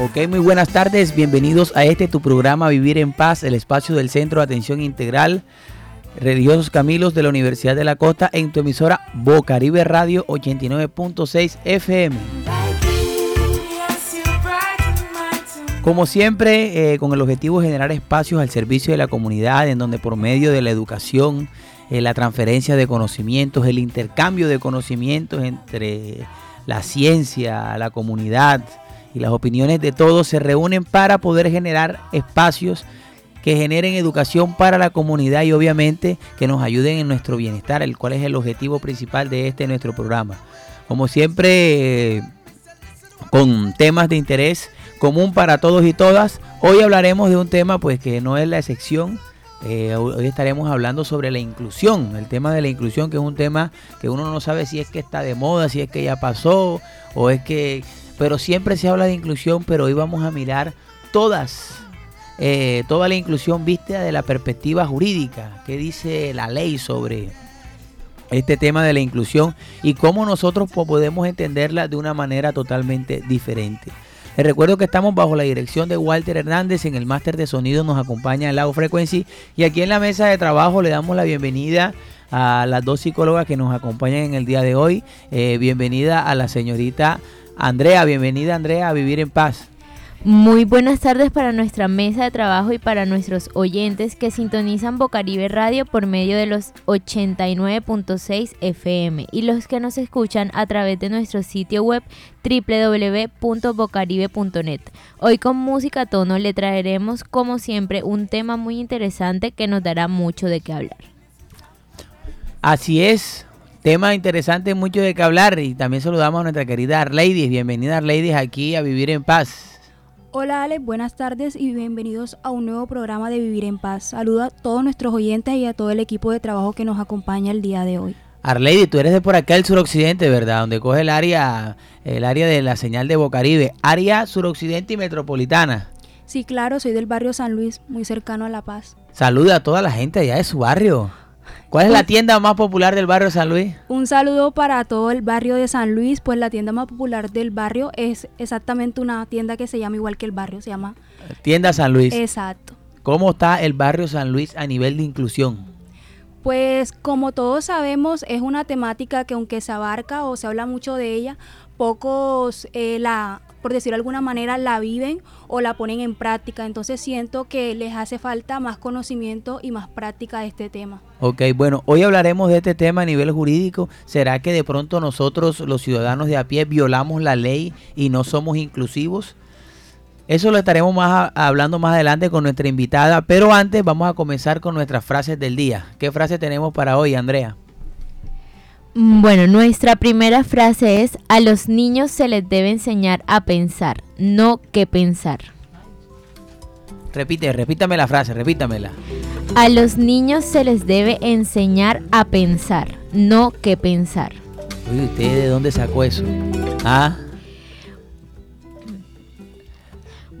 Ok, muy buenas tardes, bienvenidos a este tu programa Vivir en Paz, el espacio del Centro de Atención Integral Religiosos Camilos de la Universidad de la Costa en tu emisora Bocaribe Radio 89.6 FM. Como siempre, eh, con el objetivo de generar espacios al servicio de la comunidad, en donde por medio de la educación, eh, la transferencia de conocimientos, el intercambio de conocimientos entre la ciencia, la comunidad, y las opiniones de todos se reúnen para poder generar espacios que generen educación para la comunidad y obviamente que nos ayuden en nuestro bienestar, el cual es el objetivo principal de este nuestro programa. Como siempre, con temas de interés común para todos y todas, hoy hablaremos de un tema pues que no es la excepción. Eh, hoy estaremos hablando sobre la inclusión, el tema de la inclusión que es un tema que uno no sabe si es que está de moda, si es que ya pasó o es que pero siempre se habla de inclusión, pero hoy vamos a mirar todas, eh, toda la inclusión vista de la perspectiva jurídica, qué dice la ley sobre este tema de la inclusión y cómo nosotros podemos entenderla de una manera totalmente diferente. Les recuerdo que estamos bajo la dirección de Walter Hernández. En el máster de sonido nos acompaña Lago Frequency. Y aquí en la mesa de trabajo le damos la bienvenida a las dos psicólogas que nos acompañan en el día de hoy. Eh, bienvenida a la señorita Andrea, bienvenida Andrea a Vivir en Paz. Muy buenas tardes para nuestra mesa de trabajo y para nuestros oyentes que sintonizan Bocaribe Radio por medio de los 89.6 FM y los que nos escuchan a través de nuestro sitio web www.bocaribe.net. Hoy con música tono le traeremos como siempre un tema muy interesante que nos dará mucho de qué hablar. Así es, Tema interesante, mucho de qué hablar y también saludamos a nuestra querida Arladies. Bienvenida Arladies aquí a Vivir en Paz. Hola Ale, buenas tardes y bienvenidos a un nuevo programa de Vivir en Paz. Saludo a todos nuestros oyentes y a todo el equipo de trabajo que nos acompaña el día de hoy. Arlady, tú eres de por acá el suroccidente, ¿verdad? Donde coge el área, el área de la señal de Bocaribe, área suroccidente y metropolitana. Sí, claro, soy del barrio San Luis, muy cercano a La Paz. Saluda a toda la gente allá de su barrio. ¿Cuál es la tienda más popular del barrio San Luis? Un saludo para todo el barrio de San Luis, pues la tienda más popular del barrio es exactamente una tienda que se llama igual que el barrio, se llama Tienda San Luis. Exacto. ¿Cómo está el barrio San Luis a nivel de inclusión? Pues como todos sabemos, es una temática que aunque se abarca o se habla mucho de ella, pocos eh, la por decirlo de alguna manera, la viven o la ponen en práctica. Entonces siento que les hace falta más conocimiento y más práctica de este tema. Ok, bueno, hoy hablaremos de este tema a nivel jurídico. ¿Será que de pronto nosotros, los ciudadanos de a pie, violamos la ley y no somos inclusivos? Eso lo estaremos más hablando más adelante con nuestra invitada, pero antes vamos a comenzar con nuestras frases del día. ¿Qué frase tenemos para hoy, Andrea? Mm, bueno, nuestra primera frase es, a los niños se les debe enseñar a pensar, no que pensar. Repite, repítame la frase, repítamela. A los niños se les debe enseñar a pensar, no que pensar. Uy, ¿usted de dónde sacó eso? Ah.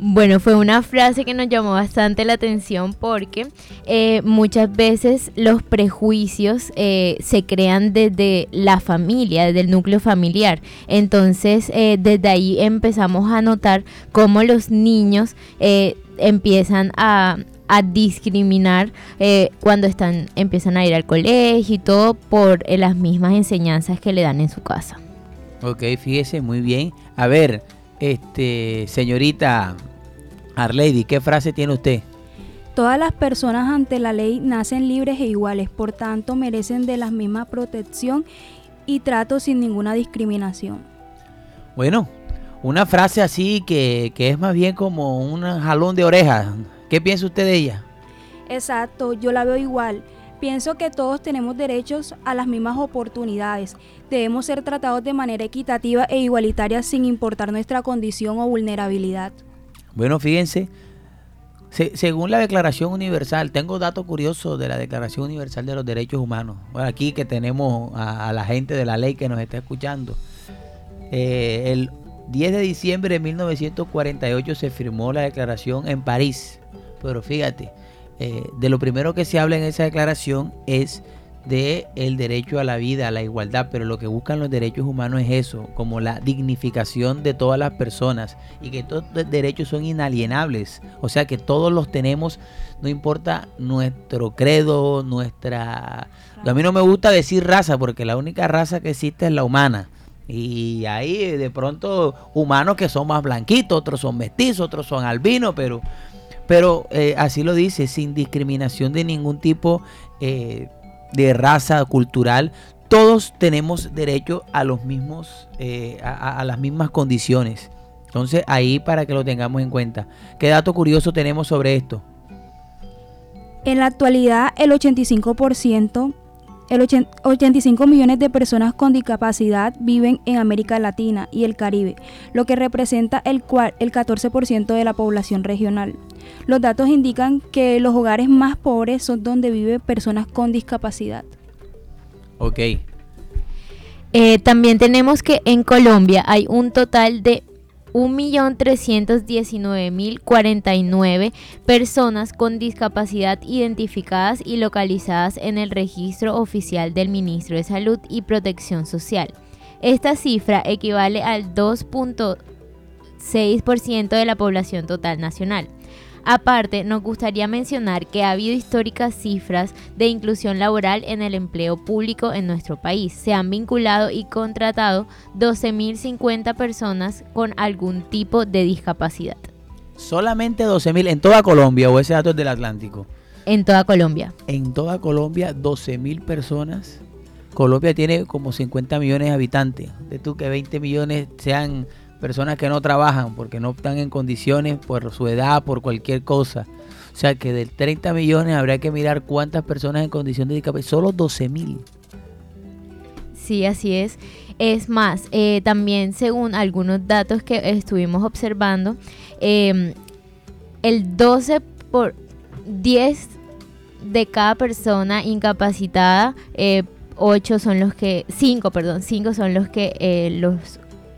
Bueno, fue una frase que nos llamó bastante la atención porque eh, muchas veces los prejuicios eh, se crean desde la familia, desde el núcleo familiar. Entonces, eh, desde ahí empezamos a notar cómo los niños empiezan a, discriminar cuando están empiezan a ir al colegio y todo por las mismas enseñanzas que le dan en su casa. Ok, fíjese, muy bien. A ver, este, señorita Arlady, ¿qué frase tiene usted? Todas las personas ante la ley nacen libres e iguales, por tanto merecen de la misma protección y trato sin ninguna discriminación. Bueno, una frase así que, que es más bien como un jalón de orejas. ¿Qué piensa usted de ella? Exacto, yo la veo igual. Pienso que todos tenemos derechos a las mismas oportunidades. Debemos ser tratados de manera equitativa e igualitaria sin importar nuestra condición o vulnerabilidad. Bueno, fíjense, según la Declaración Universal, tengo datos curiosos de la Declaración Universal de los Derechos Humanos. aquí que tenemos a, la gente de la ley que nos está escuchando. Eh, el 10 de diciembre de 1948 se firmó la declaración en París. Pero fíjate, eh, de lo primero que se habla en esa declaración es de el derecho a la vida, a la igualdad, pero lo que buscan los derechos humanos es eso, como la dignificación de todas las personas y que los derechos son inalienables, o sea que todos los tenemos, no importa nuestro credo, nuestra... A mí no me gusta decir raza porque la única raza que existe es la humana. Y ahí de pronto humanos que son más blanquitos, otros son mestizos, otros son albinos, pero, pero eh, así lo dice, sin discriminación de ningún tipo. Eh, de raza, cultural, todos tenemos derecho a los mismos, eh, a, las mismas condiciones. Entonces ahí para que lo tengamos en cuenta. ¿Qué dato curioso tenemos sobre esto? En la actualidad el 85%, el 85 millones de personas con discapacidad viven en América Latina y el Caribe, lo que representa el, el 14% de la población regional. Los datos indican que los hogares más pobres son donde viven personas con discapacidad. Ok. Eh, también tenemos que en Colombia hay un total de 1.319.049 personas con discapacidad identificadas y localizadas en el registro oficial del Ministro de Salud y Protección Social. Esta cifra equivale al 2.6% de la población total nacional. Aparte, nos gustaría mencionar que ha habido históricas cifras de inclusión laboral en el empleo público en nuestro país. Se han vinculado y contratado 12.050 personas con algún tipo de discapacidad. Solamente 12.000 en toda Colombia o ese dato es del Atlántico. En toda Colombia. En toda Colombia, 12.000 personas. Colombia tiene como 50 millones de habitantes. De tú que 20 millones sean personas que no trabajan porque no están en condiciones por su edad, por cualquier cosa. O sea que del 30 millones habría que mirar cuántas personas en condición de discapacidad. Solo 12 mil. Sí, así es. Es más, eh, también según algunos datos que estuvimos observando, em, el 12 por 10 de cada persona incapacitada, 8 eh, son los que, 5, perdón, 5 son los que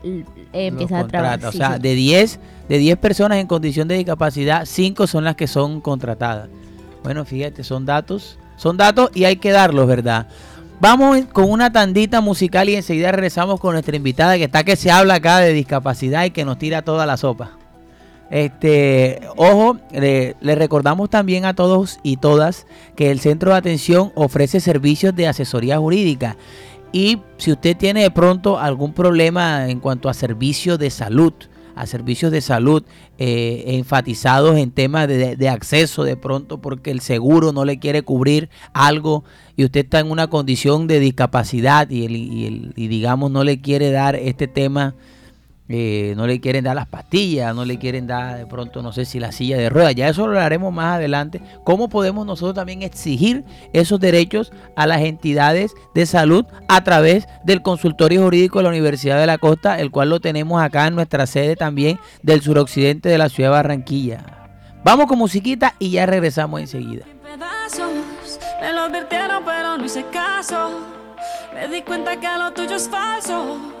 eh, empieza a trabajar. o sea, de 10 de 10 personas en condición de discapacidad, 5 son las que son contratadas. Bueno, fíjate, son datos, son datos y hay que darlos, ¿verdad? Vamos con una tandita musical y enseguida regresamos con nuestra invitada que está que se habla acá de discapacidad y que nos tira toda la sopa. Este, ojo, le, le, recordamos también a todos y todas que el centro de atención ofrece servicios de asesoría jurídica. Y si usted tiene de pronto algún problema en cuanto a servicios de salud, a servicios de salud eh, enfatizados en temas de, acceso de pronto porque el seguro no le quiere cubrir algo y usted está en una condición de discapacidad y, y digamos no le quiere dar este tema eh, no le quieren dar las pastillas, no le quieren dar de pronto, no sé si la silla de ruedas, ya eso lo haremos más adelante. ¿Cómo podemos nosotros también exigir esos derechos a las entidades de salud a través del consultorio jurídico de la Universidad de la Costa, el cual lo tenemos acá en nuestra sede también del suroccidente de la ciudad de Barranquilla? Vamos con musiquita y ya regresamos enseguida. Me pero no hice caso. Me di cuenta que lo tuyo es falso.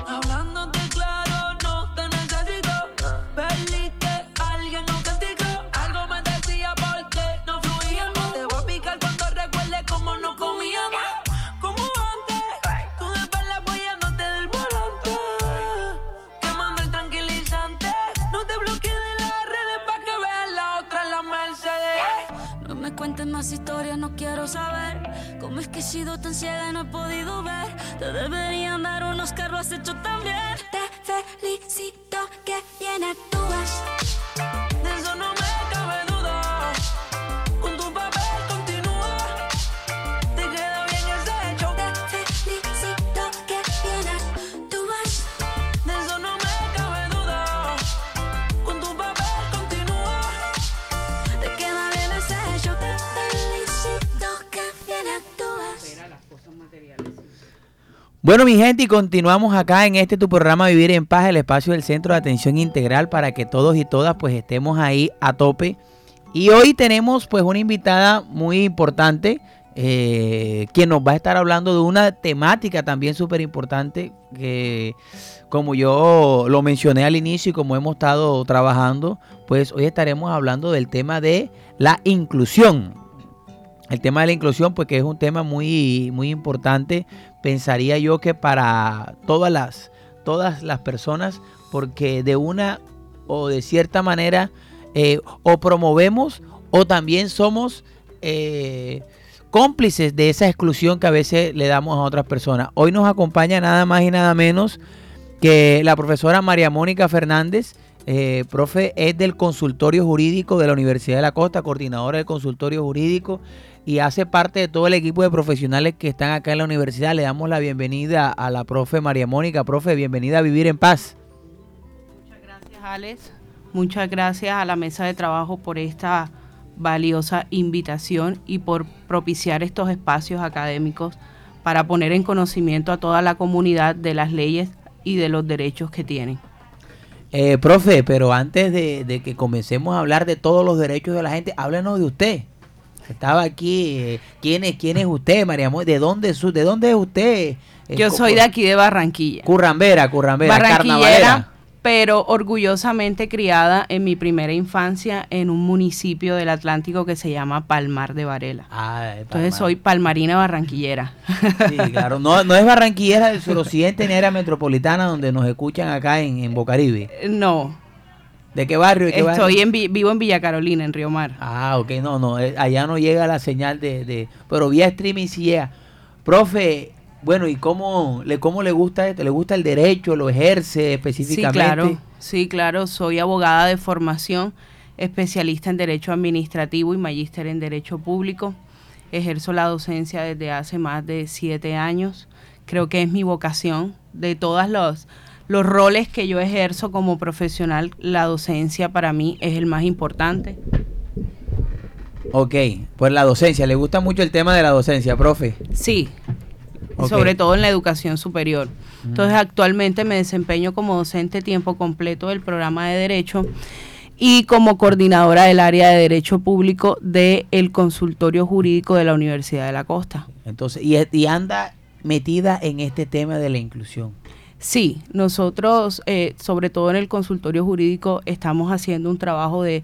He sido tan ciega y no he podido ver. Te deberían dar unos carros, has hecho también. Bueno, mi gente, y continuamos acá en este tu programa Vivir en Paz, el espacio del Centro de Atención Integral para que todos y todas pues estemos ahí a tope. Y hoy tenemos pues una invitada muy importante, eh, quien nos va a estar hablando de una temática también súper importante que como yo lo mencioné al inicio y como hemos estado trabajando, pues hoy estaremos hablando del tema de la inclusión. El tema de la inclusión, pues que es un tema muy, muy importante, pensaría yo que para todas las, todas las personas, porque de una o de cierta manera eh, o promovemos o también somos eh, cómplices de esa exclusión que a veces le damos a otras personas. Hoy nos acompaña nada más y nada menos que la profesora María Mónica Fernández, eh, profe, es del consultorio jurídico de la Universidad de la Costa, coordinadora del consultorio jurídico y hace parte de todo el equipo de profesionales que están acá en la universidad. Le damos la bienvenida a la profe María Mónica. Profe, bienvenida a Vivir en Paz. Muchas gracias, Alex. Muchas gracias a la mesa de trabajo por esta valiosa invitación y por propiciar estos espacios académicos para poner en conocimiento a toda la comunidad de las leyes y de los derechos que tienen. Eh, profe, pero antes de, de que comencemos a hablar de todos los derechos de la gente, háblenos de usted. Estaba aquí. eh, ¿Quién es, quién es usted, María ¿De dónde, su, ¿De dónde es usted? Yo soy de aquí de Barranquilla. Currambera, currambera, carnavalera. pero orgullosamente criada en mi primera infancia en un municipio del Atlántico que se llama Palmar de Varela. Ah, Entonces soy palmarina barranquillera. Sí, claro. No, no es barranquillera del suroccidente ni área metropolitana donde nos escuchan acá en, en Bocaribe. no, ¿De qué barrio? ¿De qué barrio? estoy en, Vi- vivo en Villa Carolina, en Río Mar. Ah, ok, no, no, eh, allá no llega la señal de, de- pero vía streaming sí llega. Profe, bueno, ¿y cómo le, cómo le gusta esto? ¿Le gusta el derecho? ¿Lo ejerce Sí, específicamente? claro, sí, claro, soy abogada de formación, especialista en Derecho Administrativo y magíster en Derecho Público. Ejerzo la docencia desde hace más de siete años. Creo que es mi vocación. De todos los, los roles que yo ejerzo como profesional, la docencia para mí es el más importante. Ok, pues la docencia, ¿le gusta mucho el tema de la docencia, profe? Sí, sobre todo en la educación superior. Entonces, Mm. actualmente me desempeño como docente tiempo completo del programa de Derecho y como coordinadora del área de Derecho Público del consultorio jurídico de la Universidad de la Costa. Entonces, y, y anda metida en este tema de la inclusión. Sí, nosotros, eh, sobre todo en el consultorio jurídico, estamos haciendo un trabajo de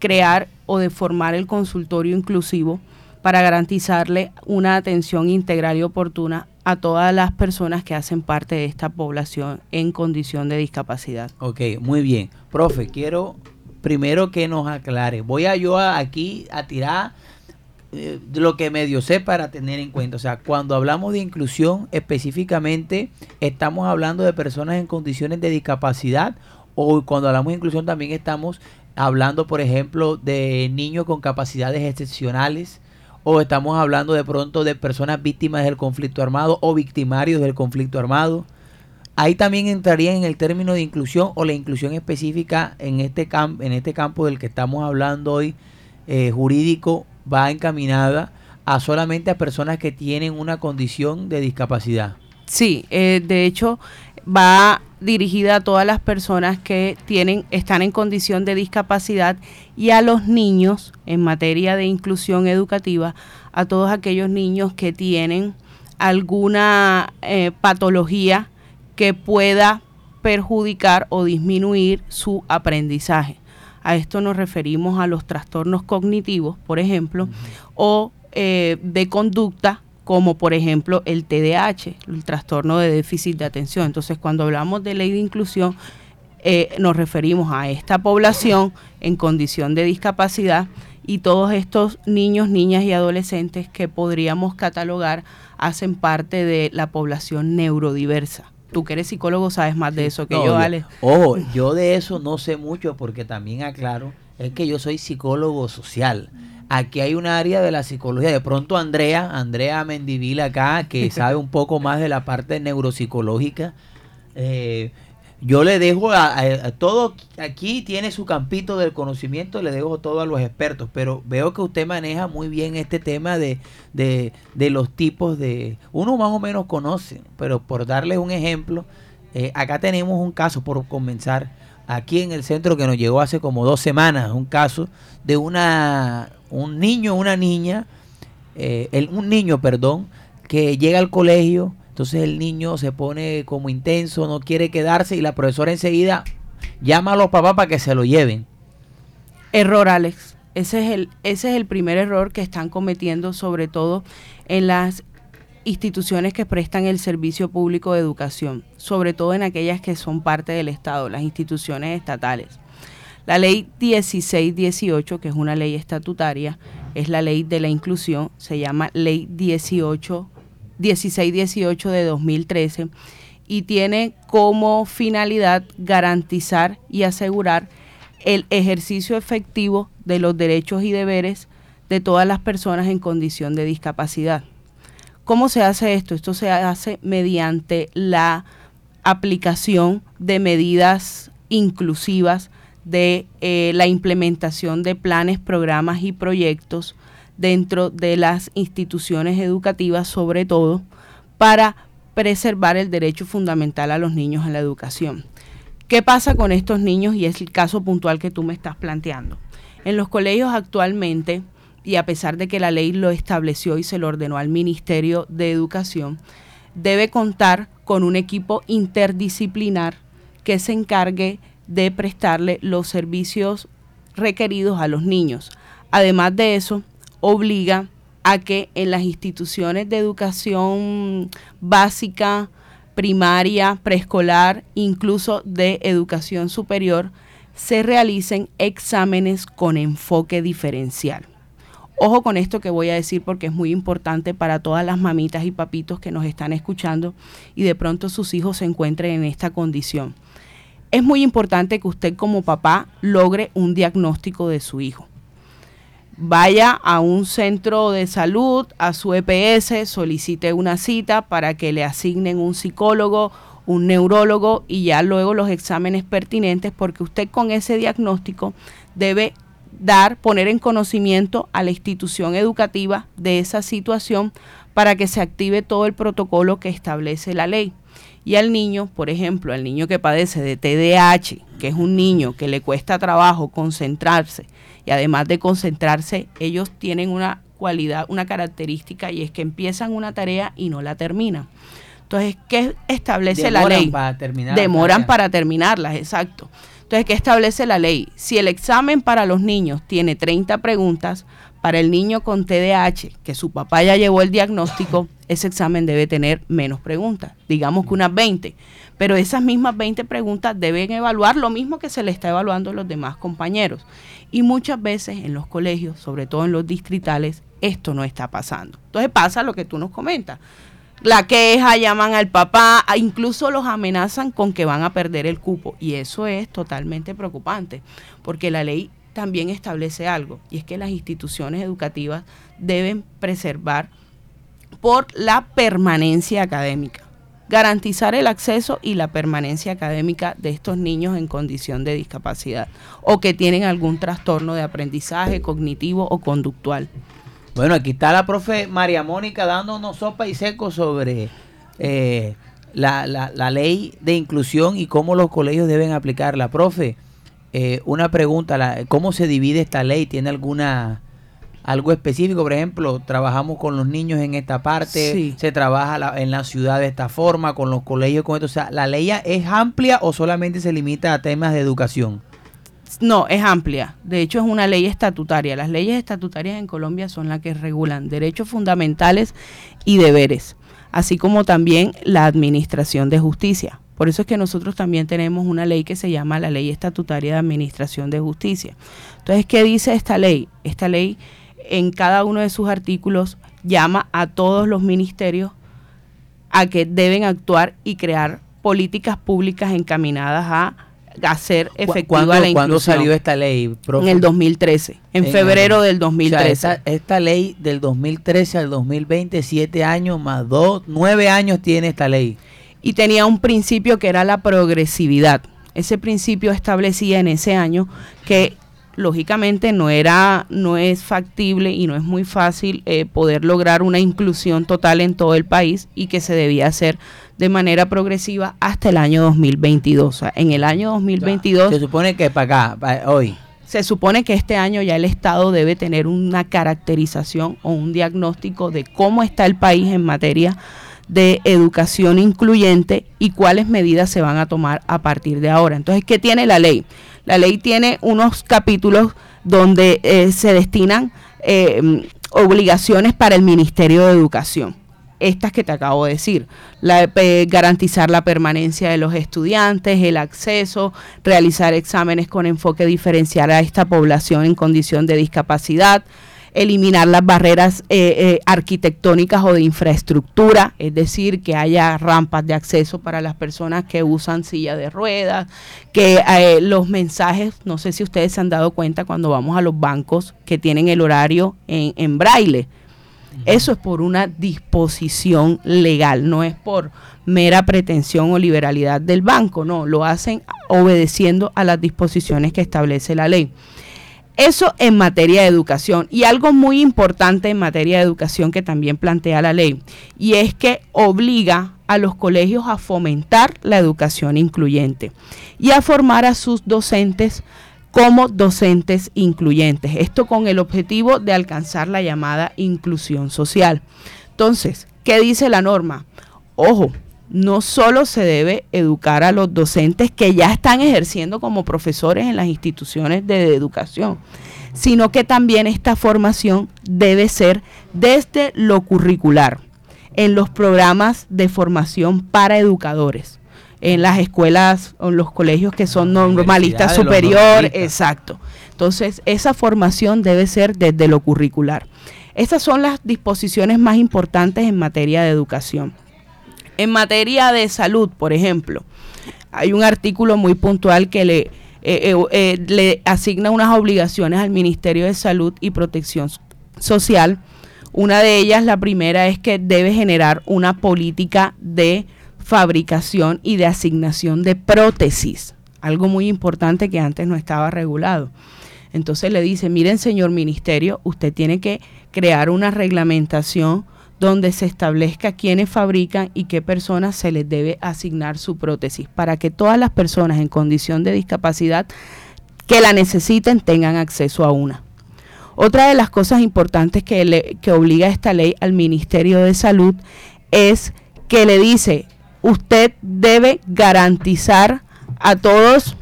crear o de formar el consultorio inclusivo para garantizarle una atención integral y oportuna a todas las personas que hacen parte de esta población en condición de discapacidad. Ok, muy bien. Profe, quiero primero que nos aclare. Voy a yo a- aquí a tirar eh, lo que medio sé para tener en cuenta. O sea, cuando hablamos de inclusión específicamente, estamos hablando de personas en condiciones de discapacidad o cuando hablamos de inclusión también estamos hablando, por ejemplo, de niños con capacidades excepcionales o estamos hablando de pronto de personas víctimas del conflicto armado o victimarios del conflicto armado. Ahí también entraría en el término de inclusión o la inclusión específica en este, cam- en este campo del que estamos hablando hoy, eh, jurídico, va encaminada a solamente a personas que tienen una condición de discapacidad. Sí, eh, de hecho va dirigida a todas las personas que tienen están en condición de discapacidad y a los niños en materia de inclusión educativa, a todos aquellos niños que tienen alguna eh, patología que pueda perjudicar o disminuir su aprendizaje. A esto nos referimos a los trastornos cognitivos, por ejemplo, o eh, de conducta, como por ejemplo el TDAH, el trastorno de déficit de atención. Entonces, cuando hablamos de ley de inclusión, eh, nos referimos a esta población en condición de discapacidad y todos estos niños, niñas y adolescentes que podríamos catalogar hacen parte de la población neurodiversa. Tú que eres psicólogo sabes más de eso que yo, Ale. Ojo, yo de eso no sé mucho porque también aclaro, es que yo soy psicólogo social. Aquí hay un área de la psicología. De pronto Andrea, Andrea Mendivil acá, que sabe un poco más de la parte neuropsicológica. Eh, yo le dejo a, todo, aquí tiene su campito del conocimiento, le dejo todo a los expertos, pero veo que usted maneja muy bien este tema de, de, de los tipos de... Uno más o menos conoce, pero por darles un ejemplo, eh, acá tenemos un caso, por comenzar, aquí en el centro que nos llegó hace como dos semanas, un caso de una un niño, una niña, eh, el, un niño, perdón, que llega al colegio entonces el niño se pone como intenso, no quiere quedarse y la profesora enseguida llama a los papás para que se lo lleven. Error, Alex. Ese es el, ese es el primer error que están cometiendo, sobre todo en las instituciones que prestan el servicio público de educación, sobre todo en aquellas que son parte del Estado, las instituciones estatales. La ley 1618, que es una ley estatutaria, es la ley de la inclusión, se llama ley 18 1618 de 2013 y tiene como finalidad garantizar y asegurar el ejercicio efectivo de los derechos y deberes de todas las personas en condición de discapacidad. ¿Cómo se hace esto? Esto se hace mediante la aplicación de medidas inclusivas de eh, la implementación de planes, programas y proyectos dentro de las instituciones educativas, sobre todo para preservar el derecho fundamental a los niños a la educación. ¿Qué pasa con estos niños? Y es el caso puntual que tú me estás planteando. En los colegios actualmente, y a pesar de que la ley lo estableció y se lo ordenó al Ministerio de Educación, debe contar con un equipo interdisciplinar que se encargue de prestarle los servicios requeridos a los niños. Además de eso, obliga a que en las instituciones de educación básica, primaria, preescolar, incluso de educación superior, se realicen exámenes con enfoque diferencial. Ojo con esto que voy a decir porque es muy importante para todas las mamitas y papitos que nos están escuchando y de pronto sus hijos se encuentren en esta condición. Es muy importante que usted como papá logre un diagnóstico de su hijo vaya a un centro de salud, a su EPS, solicite una cita para que le asignen un psicólogo, un neurólogo y ya luego los exámenes pertinentes porque usted con ese diagnóstico debe dar, poner en conocimiento a la institución educativa de esa situación para que se active todo el protocolo que establece la ley. Y al niño, por ejemplo, al niño que padece de TDAH, que es un niño que le cuesta trabajo concentrarse, y además de concentrarse, ellos tienen una cualidad, una característica y es que empiezan una tarea y no la terminan. Entonces, ¿qué establece la ley? Para terminar Demoran para terminarlas, exacto. Entonces, ¿qué establece la ley? Si el examen para los niños tiene 30 preguntas, para el niño con TDAH, que su papá ya llevó el diagnóstico, ese examen debe tener menos preguntas, digamos que unas 20. Pero esas mismas 20 preguntas deben evaluar lo mismo que se le está evaluando a los demás compañeros. Y muchas veces en los colegios, sobre todo en los distritales, esto no está pasando. Entonces pasa lo que tú nos comentas. La queja, llaman al papá, incluso los amenazan con que van a perder el cupo. Y eso es totalmente preocupante, porque la ley también establece algo, y es que las instituciones educativas deben preservar por la permanencia académica, garantizar el acceso y la permanencia académica de estos niños en condición de discapacidad o que tienen algún trastorno de aprendizaje cognitivo o conductual. Bueno, aquí está la profe María Mónica dándonos sopa y seco sobre eh, la, la, ley de inclusión y cómo los colegios deben aplicarla. Profe, eh, una pregunta, ¿cómo se divide esta ley? ¿Tiene alguna algo específico? Por ejemplo, trabajamos con los niños en esta parte, se trabaja en la ciudad de esta forma, con los colegios con esto. O sea, ¿la ley es amplia o solamente se limita a temas de educación? No, es amplia. De hecho, es una ley estatutaria. Las leyes estatutarias en Colombia son las que regulan derechos fundamentales y deberes, así como también la administración de justicia Por eso es que nosotros también tenemos una ley que se llama la Ley Estatutaria de Administración de Justicia. Entonces, ¿qué dice esta ley? Esta ley en cada uno de sus artículos llama a todos los ministerios a que deben actuar y crear políticas públicas encaminadas a hacer efectiva la inclusión. ¿Cuándo salió esta ley? En el 2013, en, febrero del 2013. esta, ley del 2013 al 2020, siete años más dos, nueve años tiene esta ley. Y tenía un principio que era la progresividad. Ese principio establecía en ese año que lógicamente no era no es factible y no es muy fácil eh, poder lograr una inclusión total en todo el país y que se debía hacer de manera progresiva hasta el año 2022. O sea, en el año 2022 se supone que para acá, hoy se supone que este año ya el Estado debe tener una caracterización o un diagnóstico de cómo está el país en materia de educación incluyente y cuáles medidas se van a tomar a partir de ahora. Entonces, ¿qué tiene la ley? La ley tiene unos capítulos donde eh, se destinan eh, obligaciones para el Ministerio de Educación. Estas que te acabo de decir, la, eh, garantizar la permanencia de los estudiantes, el acceso, realizar exámenes con enfoque diferencial a esta población en condición de discapacidad, eliminar las barreras eh, eh, arquitectónicas o de infraestructura, es decir, que haya rampas de acceso para las personas que usan silla de ruedas, que eh, los mensajes, no sé si ustedes se han dado cuenta cuando vamos a los bancos que tienen el horario en, en braille. Eso es por una disposición legal, no es por mera pretensión o liberalidad del banco, no, lo hacen obedeciendo a las disposiciones que establece la ley. Eso en materia de educación. Y algo muy importante en materia de educación que también plantea la ley, y es que obliga a los colegios a fomentar la educación incluyente y a formar a sus docentes como docentes incluyentes. Esto con el objetivo de alcanzar la llamada inclusión social. Entonces, ¿qué dice la norma? Ojo, no solo se debe educar a los docentes que ya están ejerciendo como profesores en las instituciones de educación, sino que también esta formación debe ser desde lo curricular, en los programas de formación para educadores, en las escuelas o en los colegios que son normalistas superior, exacto. Entonces, esa formación debe ser desde lo curricular. Estas son las disposiciones más importantes en materia de educación. En materia de salud, por ejemplo, hay un artículo muy puntual que le, eh, eh, eh, le asigna unas obligaciones al Ministerio de Salud y Protección Social. Una de ellas, la primera, es que debe generar una política de fabricación y de asignación de prótesis, algo muy importante que antes no estaba regulado. Entonces le dice, miren señor ministerio, usted tiene que crear una reglamentación donde se establezca quiénes fabrican y qué personas se les debe asignar su prótesis, para que todas las personas en condición de discapacidad que la necesiten tengan acceso a una. Otra de las cosas importantes que, le, que obliga esta ley al Ministerio de Salud es que le dice, usted debe garantizar a todas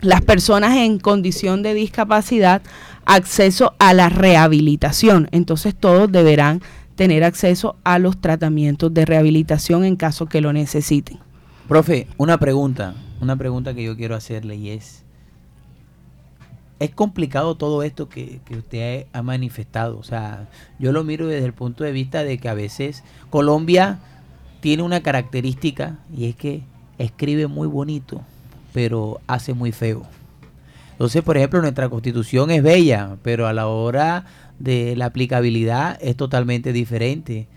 las personas en condición de discapacidad acceso a la rehabilitación. Entonces todos deberán tener acceso a los tratamientos de rehabilitación en caso que lo necesiten. Profe, una pregunta, una pregunta que yo quiero hacerle y es, es complicado todo esto que, que, usted ha manifestado. O sea, yo lo miro desde el punto de vista de que a veces Colombia tiene una característica y es que escribe muy bonito, pero hace muy feo. Entonces, por ejemplo, nuestra constitución es bella, pero a la hora de la aplicabilidad es totalmente diferente.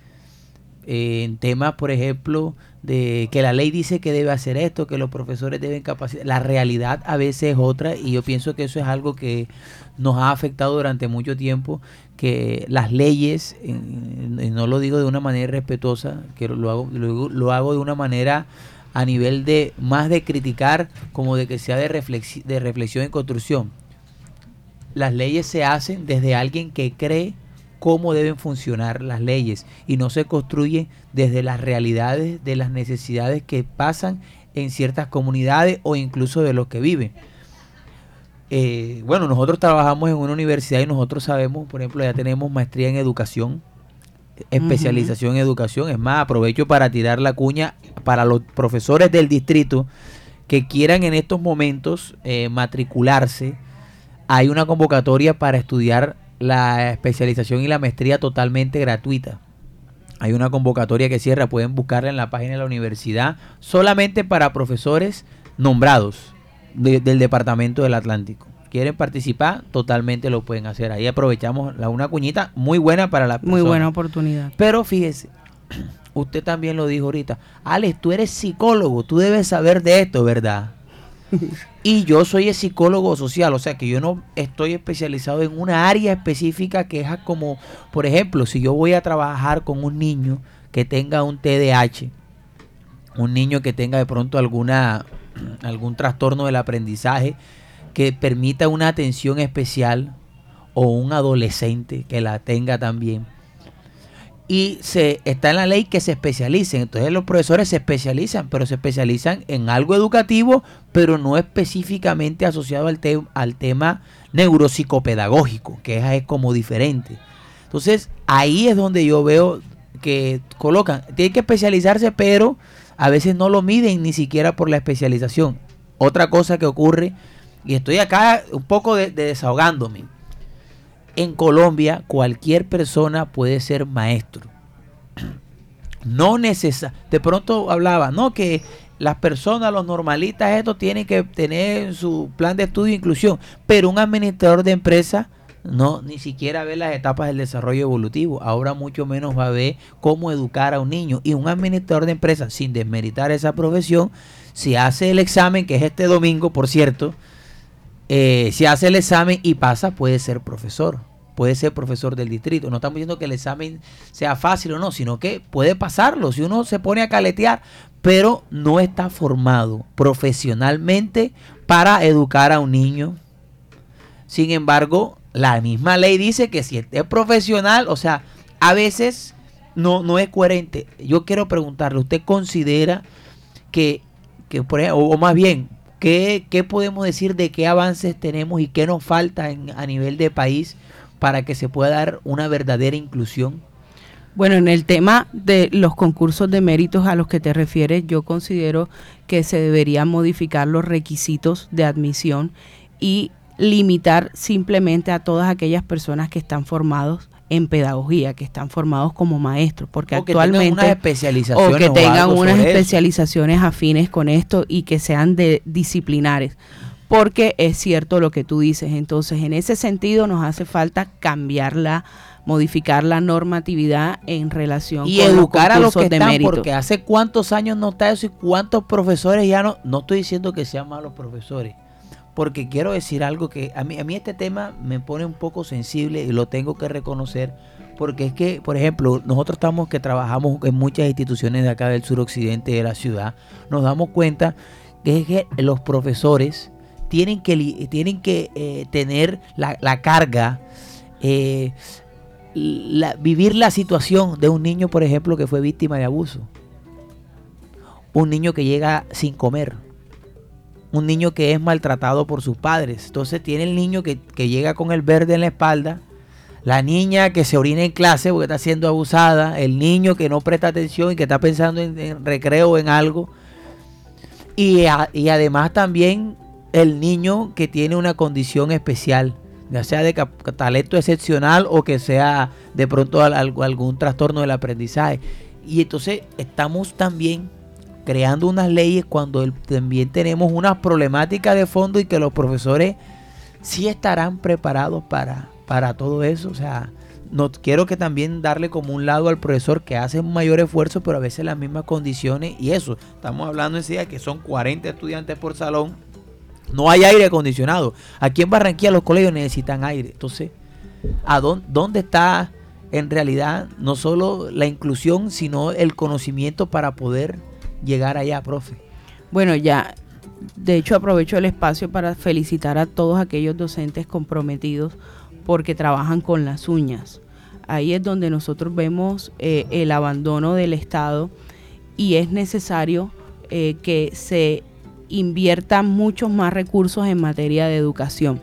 en temas, por ejemplo, de que la ley dice que debe hacer esto, que los profesores deben capacitar, la realidad a veces es otra y yo pienso que eso es algo que nos ha afectado durante mucho tiempo, que las leyes, no lo digo de una manera respetuosa, que lo hago, lo, hago de una manera a nivel de más de criticar como de que sea de, de reflexión y construcción las leyes se hacen desde alguien que cree cómo deben funcionar las leyes y no se construyen desde las realidades de las necesidades que pasan en ciertas comunidades o incluso de los que viven. Eh, bueno, nosotros trabajamos en una universidad y nosotros sabemos, por ejemplo, ya tenemos maestría en educación. especialización en educación. Es más, aprovecho para tirar la cuña para los profesores del distrito que quieran en estos momentos eh, matricularse. Hay una convocatoria para estudiar la especialización y la maestría totalmente gratuita. Hay una convocatoria que cierra, pueden buscarla en la página de la universidad, solamente para profesores nombrados del Departamento del Atlántico. Quieren participar, totalmente lo pueden hacer. Ahí aprovechamos la, una cuñita muy buena para la Muy buena oportunidad. Pero fíjese, usted también lo dijo ahorita. Alex, tú eres psicólogo, tú debes saber de esto, ¿verdad? y yo soy el psicólogo social, o sea que yo no estoy especializado en una área específica que es como, por ejemplo, si yo voy a trabajar con un niño que tenga un TDAH, un niño que tenga de pronto alguna algún trastorno del aprendizaje que permita una atención especial o un adolescente que la tenga también. Y se está en la ley que se especialicen. Entonces los profesores se especializan, pero se especializan en algo educativo, pero no específicamente asociado al, al tema neuropsicopedagógico, que es como diferente. Entonces ahí es donde yo veo que colocan, tiene que especializarse, pero a veces no lo miden ni siquiera por la especialización. Otra cosa que ocurre, y estoy acá un poco de, desahogándome, en Colombia cualquier persona puede ser maestro. No necesita. De pronto hablaba, no, que las personas, los normalistas, estos tienen que tener su plan de estudio e inclusión. Pero un administrador de empresa no ni siquiera ve las etapas del desarrollo evolutivo. Ahora mucho menos va a ver cómo educar a un niño. Y un administrador de empresa, sin desmeritar esa profesión, si hace el examen, que es este domingo, por cierto, eh, si hace el examen y pasa, puede ser profesor. Puede ser profesor del distrito. No estamos diciendo que el examen sea fácil o no, sino que puede pasarlo si uno se pone a caletear, pero no está formado profesionalmente para educar a un niño. Sin embargo, la misma ley dice que si es profesional, o sea, a veces no, no es coherente. Yo quiero preguntarle, ¿usted considera que, que por ejemplo, o más bien, ¿qué, ¿qué, podemos decir de qué avances tenemos y qué nos falta en, a nivel de país para que se pueda dar una verdadera inclusión? Bueno, en el tema de los concursos de méritos a los que te refieres, yo considero que se deberían modificar los requisitos de admisión y limitar simplemente a todas aquellas personas que están formados en pedagogía, que están formados como maestros, porque actualmente unas especializaciones o que tengan unas especializaciones afines con esto y que sean de disciplinares, porque es cierto lo que tú dices. Entonces, en ese sentido nos hace falta cambiarla modificar la normatividad en relación y educar a los que están porque hace cuántos años no está eso y cuántos profesores ya no no estoy diciendo que sean malos profesores porque quiero decir algo que a mí, a mí este tema me pone un poco sensible y lo tengo que reconocer, porque es que, por ejemplo, nosotros estamos que trabajamos en muchas instituciones de acá del suroccidente de la ciudad, nos damos cuenta que, es que los profesores tienen que, tienen que eh, tener la, carga, eh, vivir la situación de un niño, por ejemplo, que fue víctima de abuso. Un niño que llega sin comer un niño que es maltratado por sus padres. Entonces tiene el niño que, llega con el verde en la espalda, la niña que se orina en clase porque está siendo abusada, el niño que no presta atención y que está pensando en, recreo o en algo. Y, además también el niño que tiene una condición especial, ya sea de talento excepcional o que sea de pronto algún trastorno del aprendizaje. Y entonces estamos también creando unas leyes cuando también tenemos unas problemáticas de fondo y que los profesores sí estarán preparados para, para todo eso. O sea, no quiero que también darle como un lado al profesor que hace un mayor esfuerzo, pero a veces las mismas condiciones y eso. Estamos hablando de que son 40 estudiantes por salón. No hay aire acondicionado. Aquí en Barranquilla los colegios necesitan aire. Entonces, ¿a dónde está en realidad no solo la inclusión, sino el conocimiento para poder llegar allá, profe? Bueno, ya, de hecho aprovecho el espacio para felicitar a todos aquellos docentes comprometidos porque trabajan con las uñas. Ahí es donde nosotros vemos eh, el abandono del Estado y es necesario eh, que se inviertan muchos más recursos en materia de educación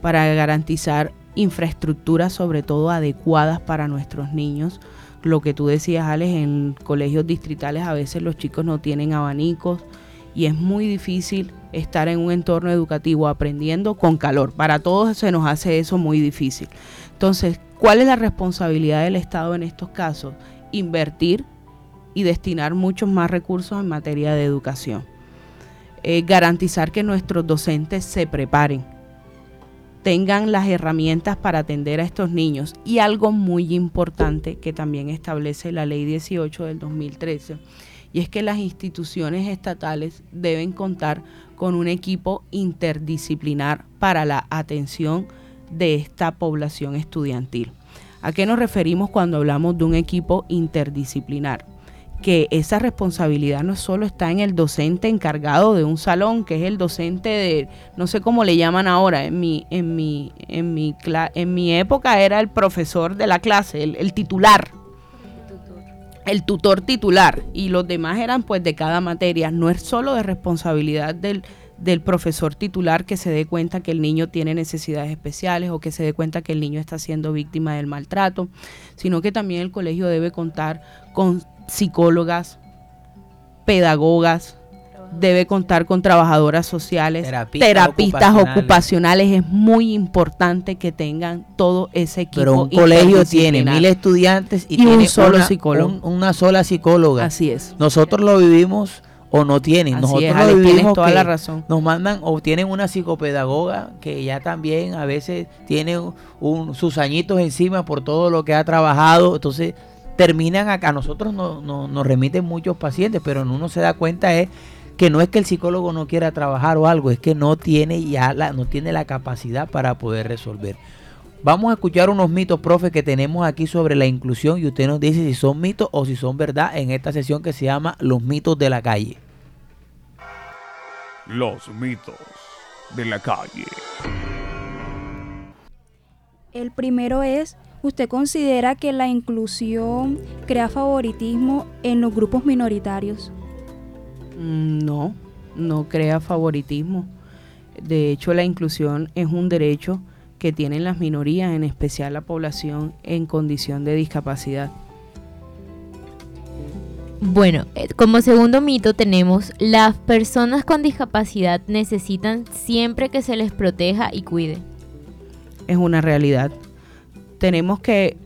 para garantizar infraestructuras sobre todo adecuadas para nuestros niños. Lo que tú decías, Alex, en colegios distritales a veces los chicos no tienen abanicos y es muy difícil estar en un entorno educativo aprendiendo con calor. Para todos se nos hace eso muy difícil. Entonces, ¿cuál es la responsabilidad del Estado en estos casos? Invertir y destinar muchos más recursos en materia de educación. Eh, garantizar que nuestros docentes se preparen, tengan las herramientas para atender a estos niños. Y algo muy importante que también establece la ley 18 del 2013, y es que las instituciones estatales deben contar con un equipo interdisciplinar para la atención de esta población estudiantil. ¿A qué nos referimos cuando hablamos de un equipo interdisciplinar? Que esa responsabilidad no solo está en el docente encargado de un salón, que es el docente de, no sé cómo le llaman ahora, en mi, en mi, en mi, en mi época era el profesor de la clase, el, titular, el tutor titular. Y los demás eran pues de cada materia. No es solo de responsabilidad del, del profesor titular que se dé cuenta que el niño tiene necesidades especiales o que se dé cuenta que el niño está siendo víctima del maltrato, sino que también el colegio debe contar con psicólogas, pedagogas, debe contar con trabajadoras sociales, terapistas, ocupacionales. Es muy importante que tengan todo ese equipo. Pero un colegio tiene mil estudiantes y, tiene un solo una, psicólogo. una sola psicóloga. Así es. Nosotros lo vivimos o no tienen. Nosotros lo vivimos toda la razón. Nos mandan o tienen una psicopedagoga que ya también a veces tiene sus añitos encima por todo lo que ha trabajado. Entonces terminan acá. A nosotros no, nos remiten muchos pacientes, pero uno se da cuenta es que no es que el psicólogo no quiera trabajar o algo, es que no tiene ya la, no tiene la capacidad para poder resolver. Vamos a escuchar unos mitos, profe, que tenemos aquí sobre la inclusión y usted nos dice si son mitos o si son verdad en esta sesión que se llama Los mitos de la calle. Los mitos de la calle. El primero es ¿Usted considera que la inclusión crea favoritismo en los grupos minoritarios? Mm, no, no crea favoritismo. De hecho, la inclusión es un derecho que tienen las minorías, en especial la población en condición de discapacidad. Bueno, eh, como segundo mito tenemos, las personas con discapacidad necesitan siempre que se les proteja y cuide. Es una realidad tenemos que,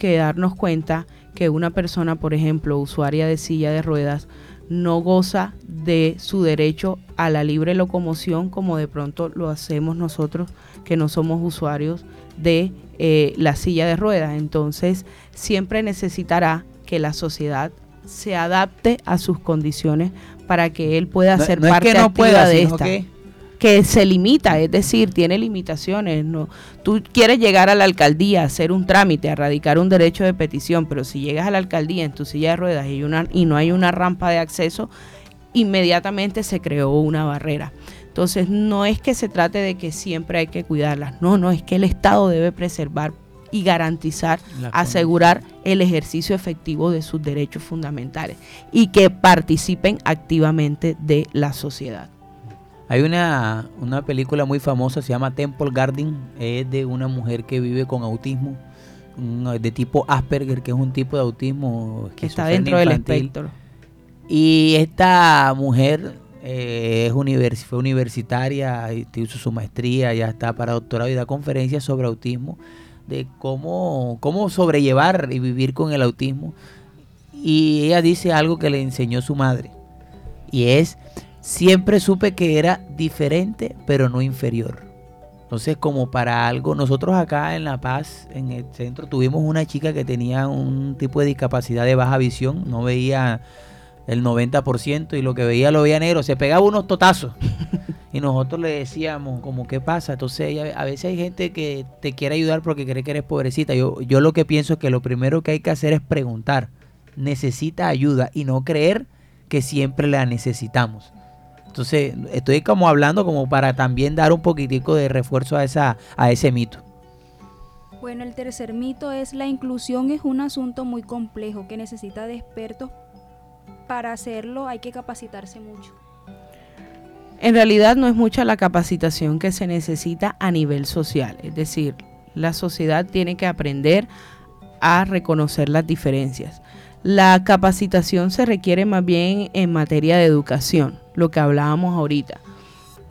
darnos cuenta que una persona, por ejemplo, usuaria de silla de ruedas, no goza de su derecho a la libre locomoción como de pronto lo hacemos nosotros que no somos usuarios de eh, la silla de ruedas. Entonces siempre necesitará que la sociedad se adapte a sus condiciones para que él pueda ser parte activa de esta que se limita, es decir, tiene limitaciones. No, tú quieres llegar a la alcaldía, hacer un trámite, a radicar un derecho de petición, pero si llegas a la alcaldía en tu silla de ruedas y, una, y no hay una rampa de acceso, inmediatamente se creó una barrera. Entonces, no es que se trate de que siempre hay que cuidarlas, no, no, es que el Estado debe preservar y garantizar, asegurar el ejercicio efectivo de sus derechos fundamentales y que participen activamente de la sociedad. Hay una, una película muy famosa, se llama Temple Garden, es de una mujer que vive con autismo, de tipo Asperger, que es un tipo de autismo que está dentro del espectro. Y esta mujer eh, es fue universitaria, hizo su maestría, ya está para doctorado y da conferencias sobre autismo, de cómo, cómo sobrellevar y vivir con el autismo. Y ella dice algo que le enseñó su madre, y es siempre supe que era diferente, pero no inferior. Entonces, como para algo, nosotros acá en La Paz, en el centro, tuvimos una chica que tenía un tipo de discapacidad de baja visión, no veía el 90% y lo que veía lo veía negro, se pegaba unos totazos. y nosotros le decíamos, como, ¿qué pasa? Entonces, a veces hay gente que te quiere ayudar porque cree que eres pobrecita. Yo, yo lo que pienso es que lo primero que hay que hacer es preguntar, ¿necesita ayuda? Y no creer que siempre la necesitamos. Entonces, estoy como hablando como para también dar un poquitico de refuerzo a, esa, a ese mito. Bueno, el tercer mito es la inclusión es un asunto muy complejo que necesita de expertos. Para hacerlo hay que capacitarse mucho. En realidad no es mucha la capacitación que se necesita a nivel social, es decir, La sociedad tiene que aprender a reconocer las diferencias. La capacitación se requiere más bien en materia de educación, lo que hablábamos ahorita,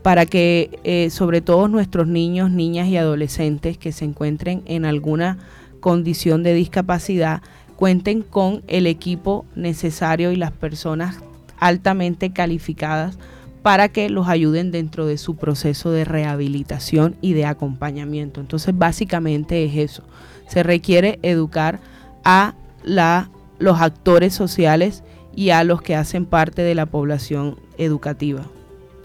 para que eh, sobre todo nuestros niños, niñas y adolescentes que se encuentren en alguna condición de discapacidad cuenten con el equipo necesario y las personas altamente calificadas para que los ayuden dentro de su proceso de rehabilitación y de acompañamiento. Entonces, básicamente es eso. Se requiere educar a la, los actores sociales y a los que hacen parte de la población educativa.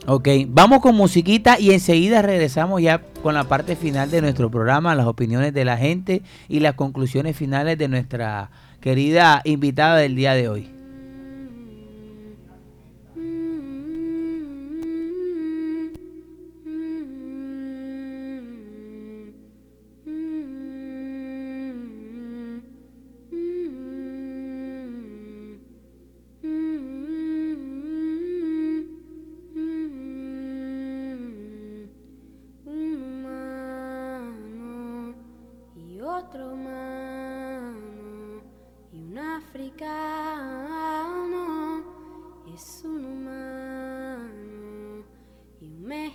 Ok, vamos con musiquita y enseguida regresamos ya con la parte final de nuestro programa, las opiniones de la gente y las conclusiones finales de nuestra querida invitada del día de hoy.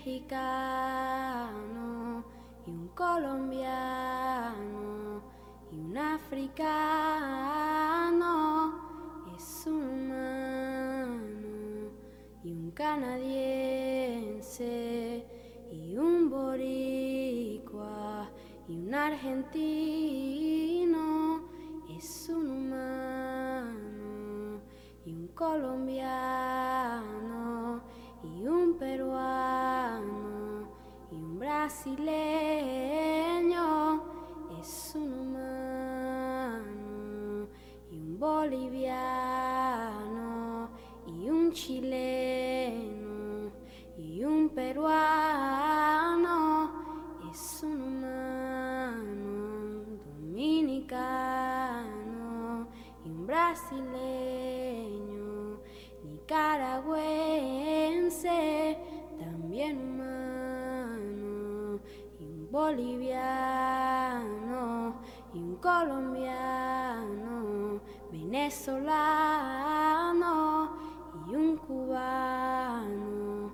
y un colombiano y un africano es humano y un canadiense y un boricua y un argentino es un humano y un colombiano. brasileño es un humano y un boliviano y un chileno y un peruano es un humano dominicano y un brasileño nicaragüense boliviano y un colombiano, venezolano y un cubano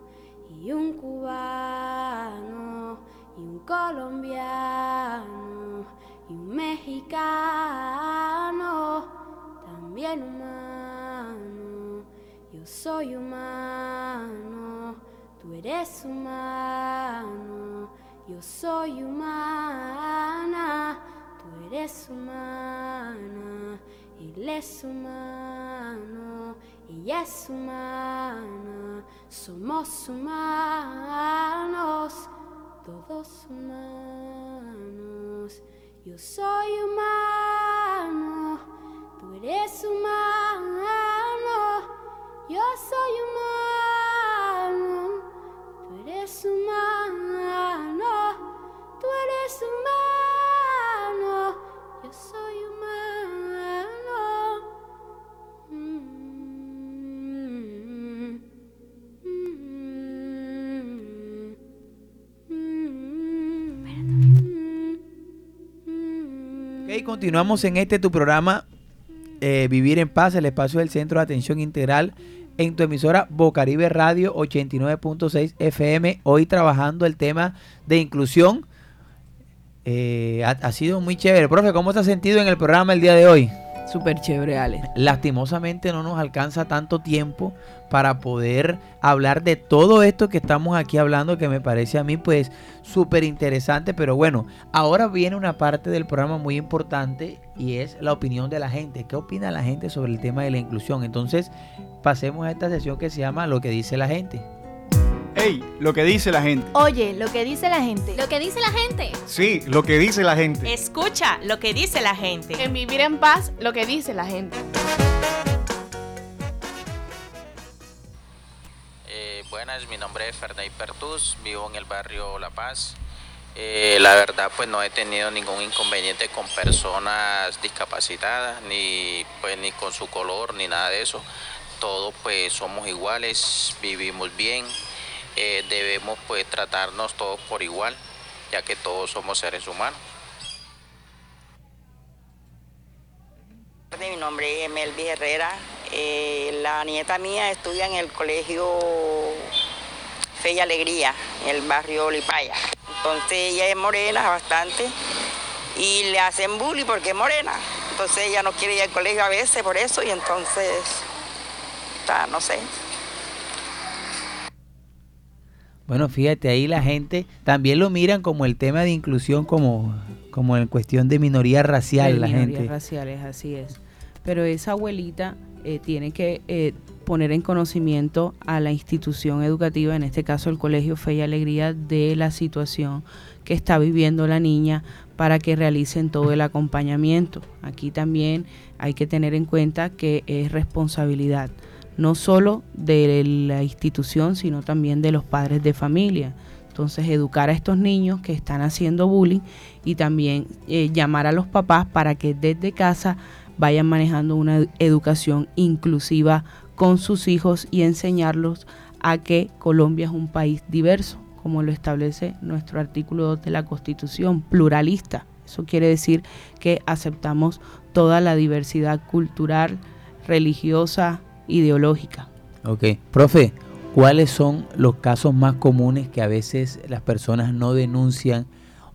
y un cubano y un colombiano y un mexicano, también humano, yo soy humano, tú eres humano somos humanos, todos humanos. Yo soy humano, tú eres humano, yo soy humano, tú eres humano, tú humano, yo soy continuamos en este tu programa eh, Vivir en Paz, el espacio del Centro de Atención Integral en tu emisora Bocaribe Radio 89.6 FM. Hoy trabajando el tema de inclusión. Eh, ha, ha, sido muy chévere. Profe, ¿cómo te has sentido en el programa el día de hoy? Súper chévere, Ale. Lastimosamente no nos alcanza tanto tiempo para poder hablar de todo esto que estamos aquí hablando, que me parece a mí pues súper interesante, pero bueno, ahora viene una parte del programa muy importante y es la opinión de la gente. ¿Qué opina la gente sobre el tema de la inclusión? Entonces, pasemos a esta sesión que se llama Lo que dice la gente. Ey, lo que dice la gente. Oye, lo que dice la gente. Lo que dice la gente. Sí, lo que dice la gente. Escucha lo que dice la gente. En vivir en paz, lo que dice la gente. Eh, buenas, mi nombre es Fernay Pertus, vivo en el barrio La Paz. Eh, la verdad, pues no he tenido ningún inconveniente con personas discapacitadas, ni pues ni con su color, ni nada de eso. Todos pues somos iguales, vivimos bien eh, debemos pues tratarnos todos por igual, ya que todos somos seres humanos. Mi nombre es Melvi Herrera. Eh, la nieta mía estudia en el colegio Fe y Alegría, en el barrio Olipaya. Entonces ella es morena bastante y le hacen bullying porque es morena. Entonces ella no quiere ir al colegio a veces por eso y entonces, está, no sé, bueno, fíjate, ahí la gente también lo miran como el tema de inclusión, como, como en cuestión de minoría racial, De la minorías gente. raciales, así es. Pero esa abuelita eh, tiene que eh, poner en conocimiento a la institución educativa, en este caso el Colegio Fe y Alegría, de la situación que está viviendo la niña para que realicen todo el acompañamiento. Aquí también hay que tener en cuenta que es responsabilidad no solo de la institución, sino también de los padres de familia. Entonces, educar a estos niños que están haciendo bullying y también eh, llamar a los papás para que desde casa vayan manejando una educación inclusiva con sus hijos y enseñarlos a que Colombia es un país diverso, como lo establece nuestro artículo 2 de la Constitución, pluralista. Eso quiere decir que aceptamos toda la diversidad cultural, religiosa, ideológica. Ok, profe, ¿cuáles son los casos más comunes que a veces las personas no denuncian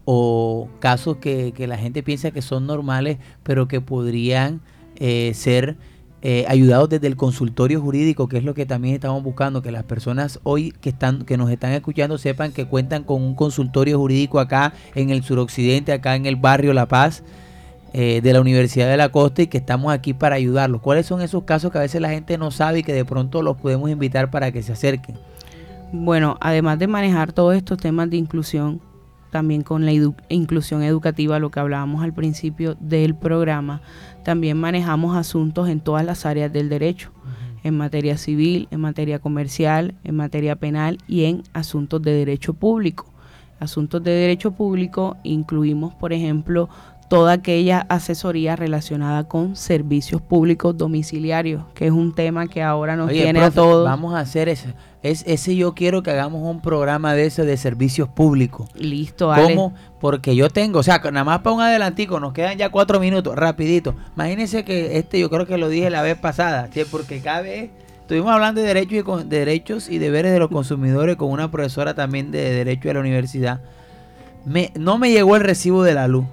o casos que, que la gente piensa que son normales pero que podrían eh, ser eh, ayudados desde el consultorio jurídico, que es lo que también estamos buscando, que las personas hoy que están que nos están escuchando sepan que cuentan con un consultorio jurídico acá en el suroccidente, acá en el barrio La Paz eh, de la Universidad de la Costa y que estamos aquí para ayudarlos. ¿Cuáles son esos casos que a veces la gente no sabe y que de pronto los podemos invitar para que se acerquen? Bueno, además de manejar todos estos temas de inclusión, también con la edu- inclusión educativa, lo que hablábamos al principio del programa, también manejamos asuntos en todas las áreas del derecho, en materia civil, en materia comercial, en materia penal y en asuntos de derecho público. Asuntos de derecho público incluimos, por ejemplo, toda aquella asesoría relacionada con servicios públicos domiciliarios, que es un tema que ahora nos Oye, tiene a todos. Vamos a hacer eso. Es, ese yo quiero que hagamos un programa de ese de servicios públicos. Listo, Ale. ¿Cómo? Porque yo tengo, o sea, nada más para un adelantico, nos quedan ya cuatro minutos, rapidito. Imagínense que este, yo creo que lo dije la vez pasada, ¿sí? porque cada vez estuvimos hablando de derechos y, con- derechos y deberes de los consumidores con una profesora también de derecho de la universidad. Me, no me llegó el recibo de la luz.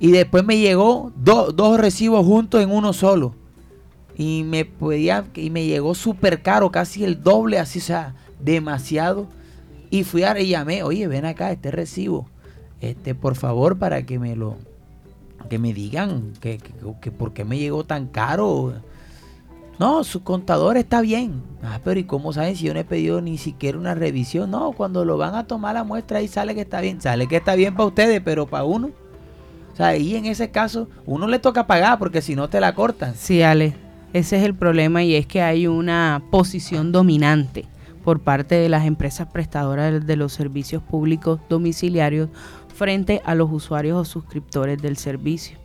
Y después me llegó do- dos recibos juntos en uno solo. Y me podía, y me llegó súper caro, casi el doble, así, o sea, demasiado. Y fui a y llamé, oye, ven acá, este recibo. Este, por favor, para que me lo, que me digan que, que, que por qué me llegó tan caro. No, su contador está bien. Ah, pero ¿y cómo saben si yo no he pedido ni siquiera una revisión? No, cuando lo van a tomar la muestra ahí sale que está bien. Sale que está bien para ustedes, pero para uno. O sea, ahí en ese caso, uno le toca pagar porque si no te la cortan. Sí, Ale, ese es el problema y es que hay una posición dominante por parte de las empresas prestadoras de los servicios públicos domiciliarios frente a los usuarios o suscriptores del servicio.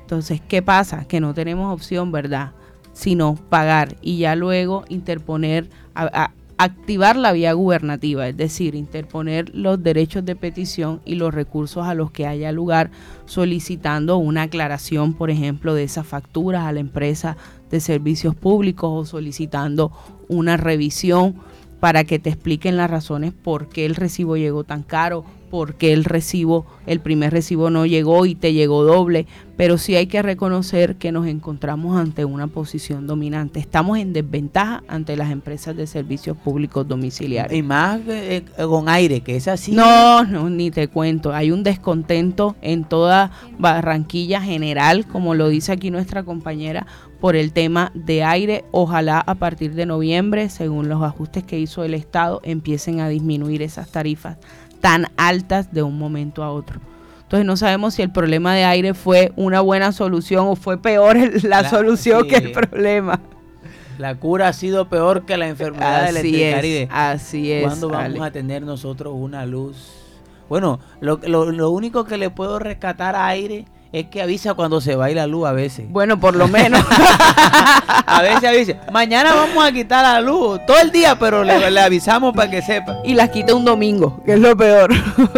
Entonces, ¿qué pasa? Que no tenemos opción, ¿verdad? Sino pagar y ya luego interponer, a- a- activar la vía gubernativa, es decir, interponer los derechos de petición y los recursos a los que haya lugar, solicitando una aclaración, por ejemplo, de esas facturas a la empresa de servicios públicos o solicitando una revisión para que te expliquen las razones por qué el recibo llegó tan caro, por qué el recibo, el primer recibo no llegó y te llegó doble, pero sí hay que reconocer que nos encontramos ante una posición dominante. Estamos en desventaja ante las empresas de servicios públicos domiciliarios. Y más eh, eh, con aire, que es así. No, no, ni te cuento. Hay un descontento en toda Barranquilla general, como lo dice aquí nuestra compañera, por el tema de aire. Ojalá a partir de noviembre, según los ajustes que hizo el Estado, empiecen a disminuir esas tarifas tan altas de un momento a otro. Entonces no sabemos si el problema de aire fue una buena solución o fue peor la La- solución sí. que el problema. La cura ha sido peor que la enfermedad del Así es, Caribe. así es, ¿Cuándo vamos Ale. a tener nosotros una luz? Bueno, lo, lo, lo único que le puedo rescatar a aire es que avisa cuando se va la luz a veces. Bueno, por lo menos. a veces avisa. Mañana vamos a quitar la luz todo el día, pero le, le avisamos para que sepa. Y las quita un domingo, que es lo peor.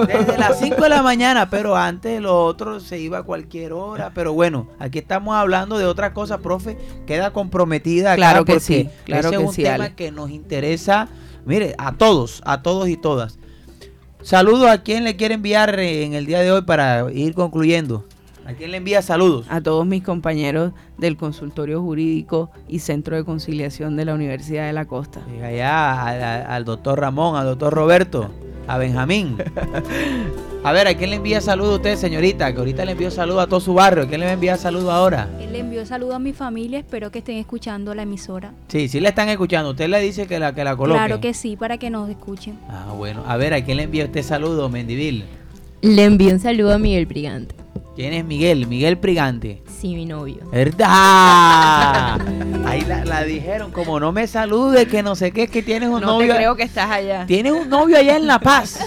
Desde las 5 de la mañana, pero antes lo otro se iba a cualquier hora. Pero bueno, aquí estamos hablando de otra cosa, profe. Queda comprometida acá Claro que sí, claro ese que es un sí, tema Ale. que nos interesa, mire, a todos, a todos y todas. Saludos a quien le quiere enviar eh, en el día de hoy para ir concluyendo. ¿A quién le envía saludos? A todos mis compañeros del consultorio jurídico y centro de conciliación de la Universidad de la Costa. Eh, Allá al, doctor Ramón, al doctor Roberto, a Benjamín. A ver, ¿a quién le envía saludos a usted, señorita? Que ahorita le envió saludos a todo su barrio. ¿A quién le va a enviar saludos ahora? Él le envió saludo a mi familia, espero que estén escuchando la emisora. Sí, sí le están escuchando. Usted le dice que la, que la coloque. Claro que sí, para que nos escuchen. Ah, bueno. A ver, ¿a quién le envía usted saludos, Mendivil? Le envío un saludo a Miguel Brigante. ¿Quién es Miguel? Miguel Prigante. Sí, mi novio. ¿Verdad? Ahí la, la dijeron, como no me salude, que no sé qué, es que tienes un No novio. te creo que estás allá. Tienes un novio allá en La Paz.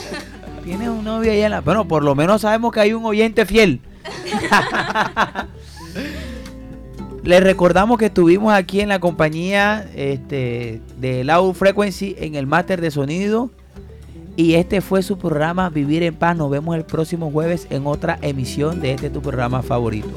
Tienes un novio allá en La Paz. Bueno, por lo menos sabemos que hay un oyente fiel. Les recordamos que estuvimos aquí en la compañía este, de Loud Frequency en el máster de sonido. Y este fue su programa Vivir en Paz. Nos vemos el próximo jueves en otra emisión de este tu programa favorito.